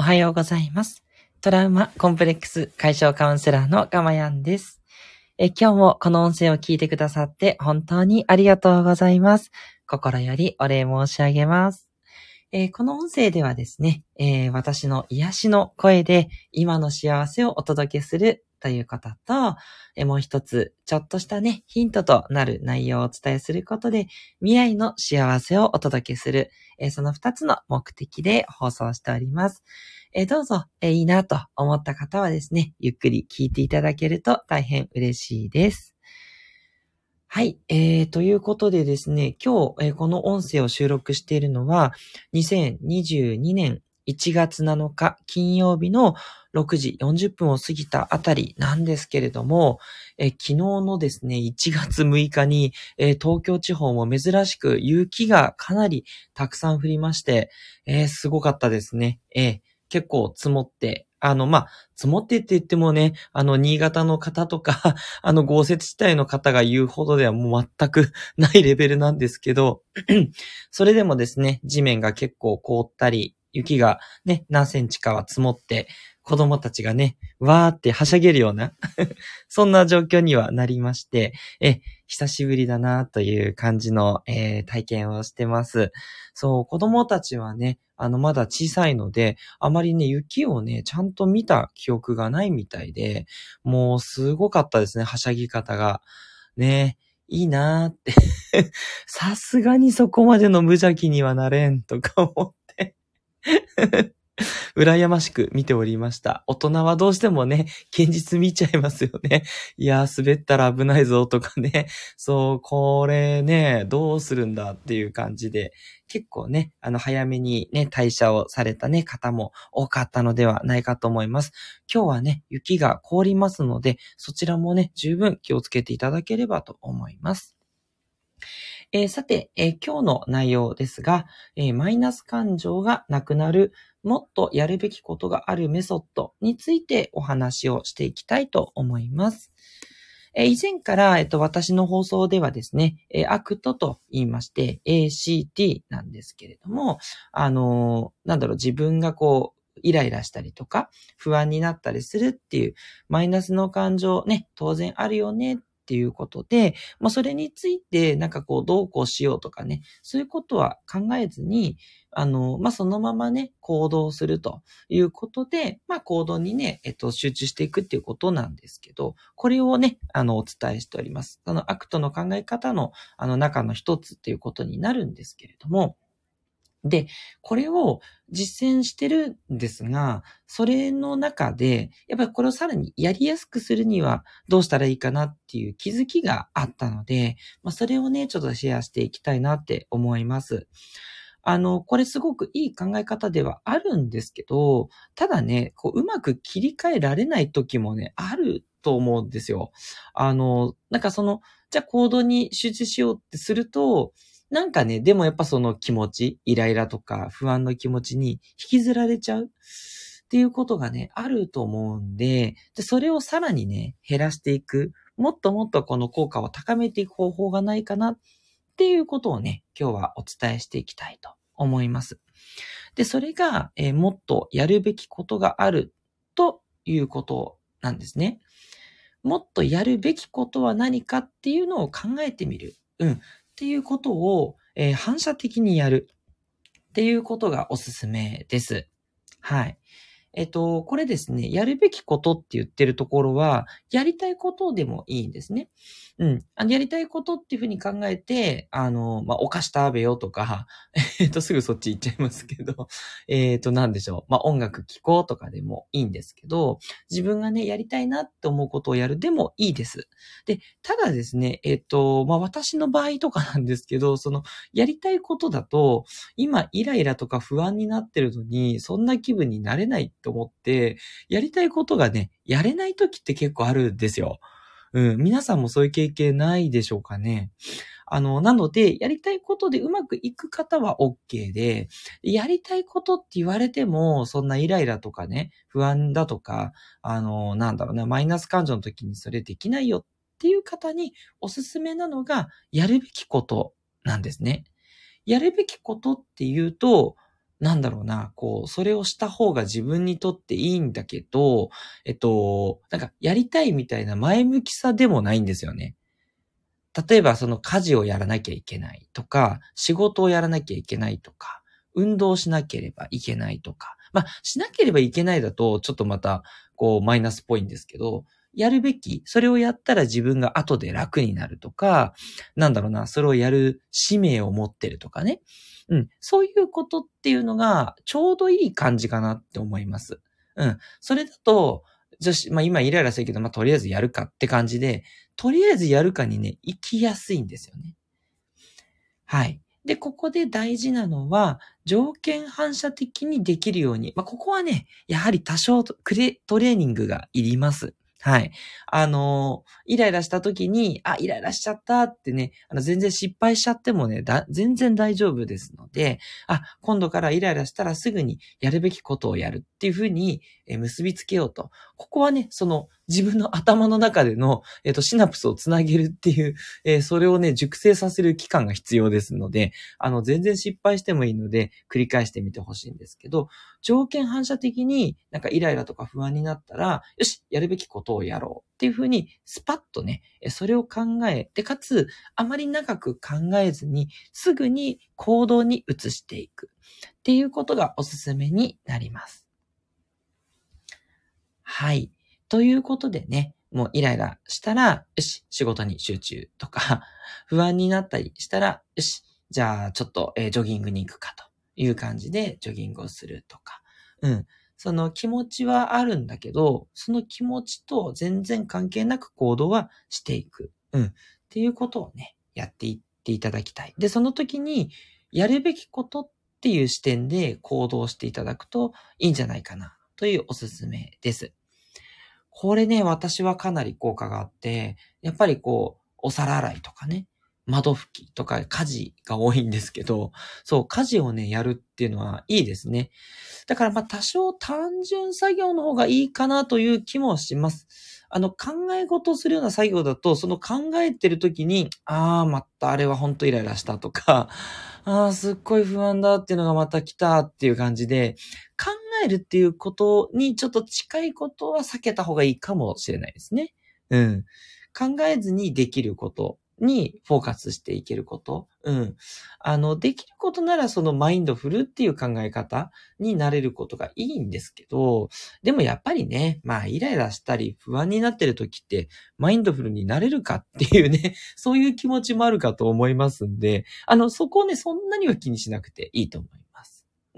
おはようございます。トラウマコンプレックス解消カウンセラーのガマヤンです。え今日もこの音声を聞いてくださって本当にありがとうございます。心よりお礼申し上げます。えーこの音声ではですね、えー私の癒しの声で今の幸せをお届けするということと、えもう一つ、ちょっとしたね、ヒントとなる内容をお伝えすることで、未来の幸せをお届けする、えその二つの目的で放送しております。えどうぞ、えいいなと思った方はですね、ゆっくり聞いていただけると大変嬉しいです。はい。えー、ということでですね、今日、えーこの音声を収録しているのは、2022年1月7日金曜日の6時40分を過ぎたあたりなんですけれども、え昨日のですね、1月6日に、え東京地方も珍しく雪がかなりたくさん降りまして、えーすごかったですね。えー結構積もって、あの、まあ、積もってって言ってもね、あの、新潟の方とか、あの、豪雪地帯の方が言うほどではもう全く ないレベルなんですけど、それでもですね、地面が結構凍ったり、雪がね、何センチかは積もって、子供たちがね、わーってはしゃげるような、そんな状況にはなりまして、え、久しぶりだなという感じの、えー体験をしてます。そう、子供たちはね、あの、まだ小さいので、あまりね、雪をね、ちゃんと見た記憶がないみたいで、もうすごかったですね、はしゃぎ方が。ね、いいなーって。さすがにそこまでの無邪気にはなれんとか思っ。羨ましく見ておりました。大人はどうしてもね、現実見ちゃいますよね。いやー、滑ったら危ないぞとかね。そう、これね、どうするんだっていう感じで、結構ね、あの、早めにね、退社をされたね、方も多かったのではないかと思います。今日はね、雪が凍りますので、そちらもね、十分気をつけていただければと思います。えーさて、えー今日の内容ですが、えーマイナス感情がなくなる、もっとやるべきことがあるメソッドについてお話をしていきたいと思います。え以前から、えっと、私の放送ではですね、えーアクトと言いまして、ACT なんですけれども、あのなんだろう、自分がこう、イライラしたりとか、不安になったりするっていう、マイナスの感情ね、当然あるよねっていうことで、まあ、それについて、なんかこう、どうこうしようとかね、そういうことは考えずに、あの、まあ、そのままね、行動するということで、まあ、行動にね、えっと、集中していくっていうことなんですけど、これをね、あの、お伝えしております。そのアクトの考え方の、あの、中の一つっていうことになるんですけれども、で、これを実践してるんですが、それの中で、やっぱりこれをさらにやりやすくするにはどうしたらいいかなっていう気づきがあったので、まあ、それをね、ちょっとシェアしていきたいなって思います。あの、これすごくいい考え方ではあるんですけど、ただね、こう、うまく切り替えられない時もね、あると思うんですよ。あの、なんかその、じゃあ行動に集中しようってすると、なんかね、でもやっぱその気持ち、イライラとか不安の気持ちに引きずられちゃうっていうことがね、あると思うんで、でそれをさらにね、減らしていく、もっともっとこの効果を高めていく方法がないかなっていうことをね、今日はお伝えしていきたいと思います。で、それが、えーもっとやるべきことがあるということなんですね。もっとやるべきことは何かっていうのを考えてみる。うん。っていうことを、えー反射的にやるっていうことがおすすめです。はい。えっと、これですね、やるべきことって言ってるところは、やりたいことでもいいんですね。うん。あの、やりたいことっていうふうに考えて、あの、まあ、お菓子食べようとか、えっと、すぐそっち行っちゃいますけど、えっと、なんでしょう。まあ、音楽聴こうとかでもいいんですけど、自分がね、やりたいなって思うことをやるでもいいです。で、ただですね、えっと、まあ、私の場合とかなんですけど、その、やりたいことだと、今イライラとか不安になってるのに、そんな気分になれないと思って、やりたいことがね、やれない時って結構あるんですよ。うん。皆さんもそういう経験ないでしょうかね。あの、なので、やりたいことでうまくいく方は OK で、やりたいことって言われても、そんなイライラとかね、不安だとか、あの、なんだろうな、マイナス感情の時にそれできないよっていう方におすすめなのが、やるべきことなんですね。やるべきことっていうと、なんだろうな、こう、それをした方が自分にとっていいんだけど、えっと、なんかやりたいみたいな前向きさでもないんですよね。例えばその家事をやらなきゃいけないとか、仕事をやらなきゃいけないとか、運動しなければいけないとか、まあ、しなければいけないだと、ちょっとまた、こう、マイナスっぽいんですけど、やるべき、それをやったら自分が後で楽になるとか、なんだろうな、それをやる使命を持ってるとかね。うん。そういうことっていうのが、ちょうどいい感じかなって思います。うん。それだと、女子、まあ今イライラするけど、まあとりあえずやるかって感じで、とりあえずやるかにね、行きやすいんですよね。はい。で、ここで大事なのは、条件反射的にできるように。まあ、ここはね、やはり多少トレーニングがいります。はい。あのイライラした時に、あ、イライラしちゃったってね、あの、全然失敗しちゃってもね、だ、全然大丈夫ですので、あ、今度からイライラしたらすぐにやるべきことをやるっていうふうに、結びつけようと。ここはね、その、自分の頭の中での、えっ、と、シナプスをつなげるっていう、えー、それをね、熟成させる期間が必要ですので、あの、全然失敗してもいいので、繰り返してみてほしいんですけど、条件反射的になんかイライラとか不安になったら、よし、やるべきことをやろうっていうふうに、スパッとね、それを考えて、かつ、あまり長く考えずに、すぐに行動に移していくっていうことがおすすめになります。はい。ということでね、もうイライラしたら、よし、仕事に集中とか、不安になったりしたら、よし、じゃあちょっと、え、ジョギングに行くかという感じでジョギングをするとか、うん。その気持ちはあるんだけど、その気持ちと全然関係なく行動はしていく。うん。っていうことをね、やっていっていただきたい。で、その時に、やるべきことっていう視点で行動していただくといいんじゃないかなというおすすめです。これね、私はかなり効果があって、やっぱりこう、お皿洗いとかね、窓拭きとか家事が多いんですけど、そう、家事をね、やるっていうのはいいですね。だからまあ多少単純作業の方がいいかなという気もします。あの、考え事するような作業だと、その考えてる時に、ああ、またあれはほんとイライラしたとか、ああ、すっごい不安だっていうのがまた来たっていう感じで、考えるっていうことにちょっと近いことは避けた方がいいかもしれないですね。うん。考えずにできること。にフォーカスしていけること。うん。あの、できることならそのマインドフルっていう考え方になれることがいいんですけど、でもやっぱりね、まあイライラしたり不安になってる時ってマインドフルになれるかっていうね、そういう気持ちもあるかと思いますんで、あの、そこをね、そんなには気にしなくていいと思います。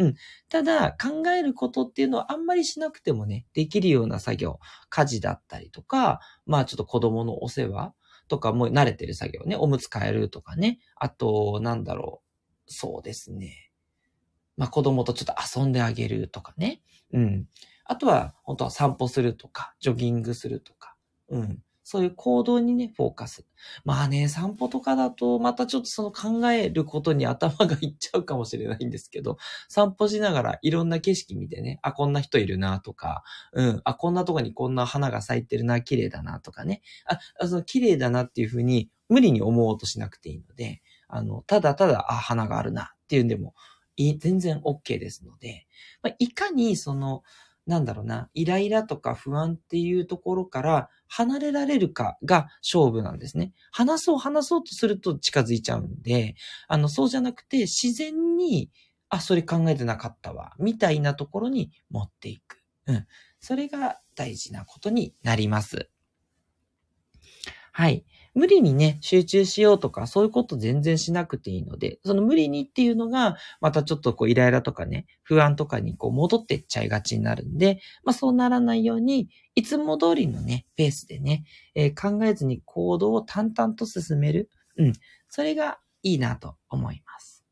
うん。ただ、考えることっていうのはあんまりしなくてもね、できるような作業、家事だったりとか、まあちょっと子供のお世話、とかも慣れてる作業ね。おむつ替えるとかね。あと、なんだろう。そうですね。まあ、子供とちょっと遊んであげるとかね。うん。あとは、本当は散歩するとか、ジョギングするとか。うん。そういう行動にね、フォーカス。まあね、散歩とかだと、またちょっとその考えることに頭がいっちゃうかもしれないんですけど、散歩しながらいろんな景色見てね、あ、こんな人いるなとか、うん、あ、こんなとこにこんな花が咲いてるな、綺麗だなとかね、あ、その綺麗だなっていうふうに無理に思おうとしなくていいので、あの、ただただ、あ、花があるなっていうんでも、い全然 OK ですので、まあ、いかにその、なんだろうな、イライラとか不安っていうところから離れられるかが勝負なんですね。話そう話そうとすると近づいちゃうんで、あの、そうじゃなくて自然に、あ、それ考えてなかったわ、みたいなところに持っていく。うん。それが大事なことになります。はい。無理にね、集中しようとか、そういうこと全然しなくていいので、その無理にっていうのが、またちょっとこうイライラとかね、不安とかにこう戻ってっちゃいがちになるんで、まあそうならないように、いつも通りのね、ペースでね、えー、考えずに行動を淡々と進める。うん。それがいいなと思います。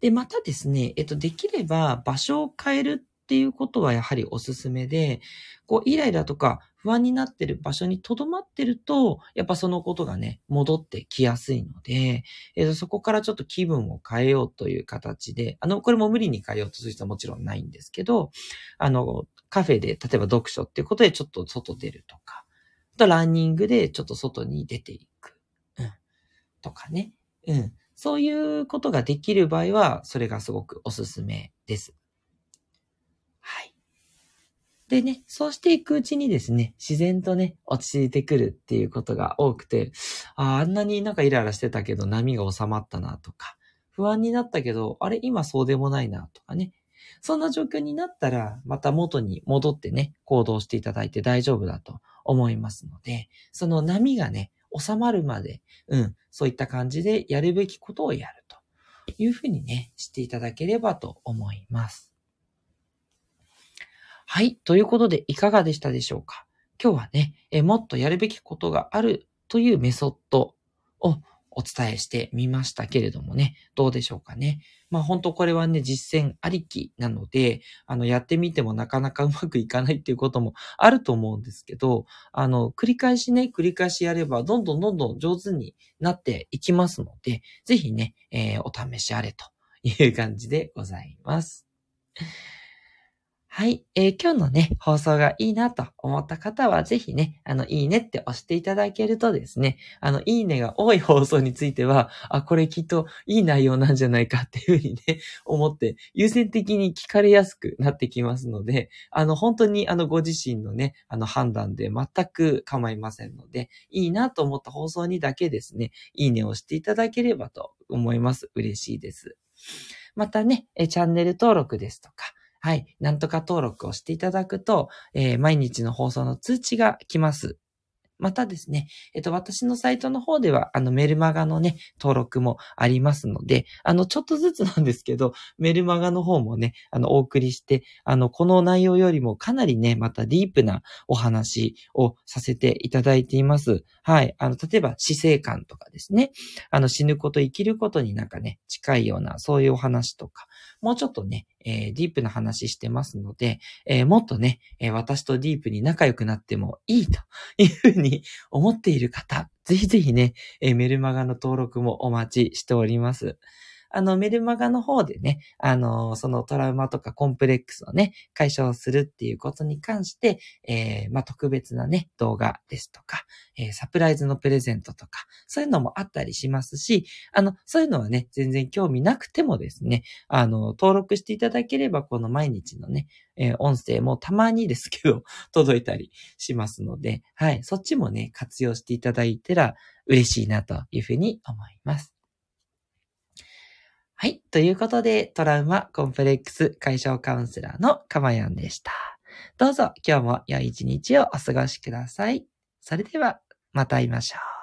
で、またですね、えっと、できれば場所を変えるっていうことはやはりおすすめで、こう、イライラとか不安になってる場所に留まってると、やっぱそのことがね、戻ってきやすいので、えー、そこからちょっと気分を変えようという形で、あの、これも無理に変えようとする人はもちろんないんですけど、あの、カフェで、例えば読書っていうことでちょっと外出るとか、あとランニングでちょっと外に出ていく。うん。とかね。うん。そういうことができる場合は、それがすごくおすすめです。でね、そうしていくうちにですね、自然とね、落ち着いてくるっていうことが多くて、ああんなになんかイライラしてたけど波が収まったなとか、不安になったけど、あれ今そうでもないなとかね。そんな状況になったら、また元に戻ってね、行動していただいて大丈夫だと思いますので、その波がね、収まるまで、うん、そういった感じでやるべきことをやるというふうにね、していただければと思います。はい。ということで、いかがでしたでしょうか？今日はね、えもっとやるべきことがあるというメソッドをお伝えしてみましたけれどもね、どうでしょうかね？まあ本当これはね、実践ありきなので、あの、やってみてもなかなかうまくいかないっていうこともあると思うんですけど、あの、繰り返しね、繰り返しやれば、どんどんどんどん上手になっていきますので、ぜひね、えー、お試しあれという感じでございます。はい。えー、今日のね、放送がいいなと思った方は、ぜひね、あの、いいねって押していただけるとですね、あの、いいねが多い放送については、あ、これきっといい内容なんじゃないかっていうふうにね、思って、優先的に聞かれやすくなってきますので、あの、本当にあの、ご自身のね、あの、判断で全く構いませんので、いいなと思った放送にだけですね、いいねを押していただければと思います。嬉しいです。またね、チャンネル登録ですとか、はい、なんとか登録をしていただくと、えー、毎日の放送の通知が来ます。またですね、えっと、私のサイトの方では、あの、メルマガのね、登録もありますので、あの、ちょっとずつなんですけど、メルマガの方もね、あの、お送りして、あの、この内容よりもかなりね、またディープなお話をさせていただいています。はい。あの、例えば、死生観とかですね、あの、死ぬこと、生きることになんかね、近いような、そういうお話とか、もうちょっとね、えー、ディープな話してますので、えー、もっとね、えー、私とディープに仲良くなってもいいと いうふうに思っている方、ぜひぜひね、えメルマガの登録もお待ちしております。あの、メルマガの方でね、あの、そのトラウマとかコンプレックスをね、解消するっていうことに関して、えー、まあ、特別なね、動画ですとか、えー、サプライズのプレゼントとか、そういうのもあったりしますし、あの、そういうのはね、全然興味なくてもですね、あの、登録していただければ、この毎日のね、えー、音声もたまにですけど、届いたりしますので、はい、そっちもね、活用していただいたら嬉しいなというふうに思います。はい。ということで、トラウマコンプレックス解消カウンセラーのかまやんでした。どうぞ今日も良い一日をお過ごしください。それでは、また会いましょう。